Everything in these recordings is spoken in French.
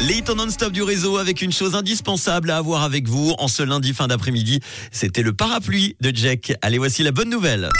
Les non-stop du réseau avec une chose indispensable à avoir avec vous en ce lundi fin d'après-midi. C'était le parapluie de Jack. Allez, voici la bonne nouvelle.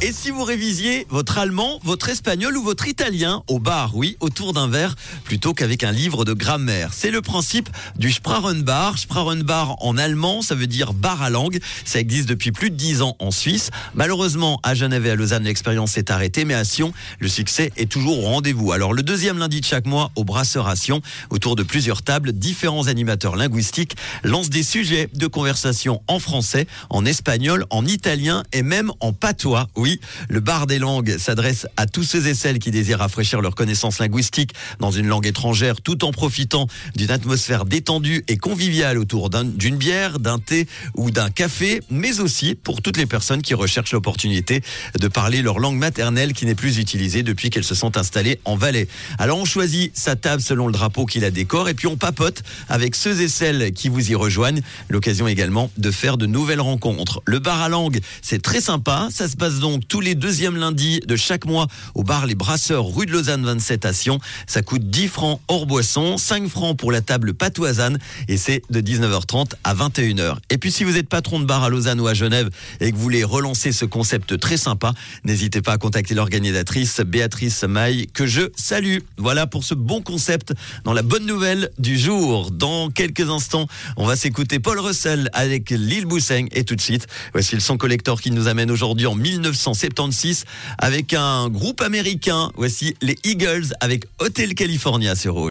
Et si vous révisiez votre allemand, votre espagnol ou votre italien au bar, oui, autour d'un verre, plutôt qu'avec un livre de grammaire C'est le principe du Sprachenbar. Sprachenbar en allemand, ça veut dire bar à langue. Ça existe depuis plus de 10 ans en Suisse. Malheureusement, à Genève et à Lausanne, l'expérience s'est arrêtée, mais à Sion, le succès est toujours au rendez-vous. Alors, le deuxième lundi de chaque mois, au Brasseur à Sion, autour de plusieurs tables, différents animateurs linguistiques lancent des sujets de conversation en français, en espagnol, en italien et même en patois. Oui, le bar des langues s'adresse à tous ceux et celles qui désirent rafraîchir leurs connaissances linguistiques dans une langue étrangère tout en profitant d'une atmosphère détendue et conviviale autour d'une bière, d'un thé ou d'un café, mais aussi pour toutes les personnes qui recherchent l'opportunité de parler leur langue maternelle qui n'est plus utilisée depuis qu'elles se sont installées en Valais. Alors on choisit sa table selon le drapeau qui la décore et puis on papote avec ceux et celles qui vous y rejoignent. L'occasion également de faire de nouvelles rencontres. Le bar à langue, c'est très sympa. Ça se passe donc tous les deuxièmes lundis de chaque mois au bar Les Brasseurs, rue de Lausanne 27 à Sion. Ça coûte 10 francs hors boisson, 5 francs pour la table patoisane et c'est de 19h30 à 21h. Et puis si vous êtes patron de bar à Lausanne ou à Genève et que vous voulez relancer ce concept très sympa, n'hésitez pas à contacter l'organisatrice Béatrice Maille que je salue. Voilà pour ce bon concept dans la bonne nouvelle du jour. Dans quelques instants, on va s'écouter Paul Russell avec Lille Bousseng et tout de suite, voici le son collector qui nous amène aujourd'hui en 1976 avec un groupe américain. Voici les Eagles avec Hotel California sur.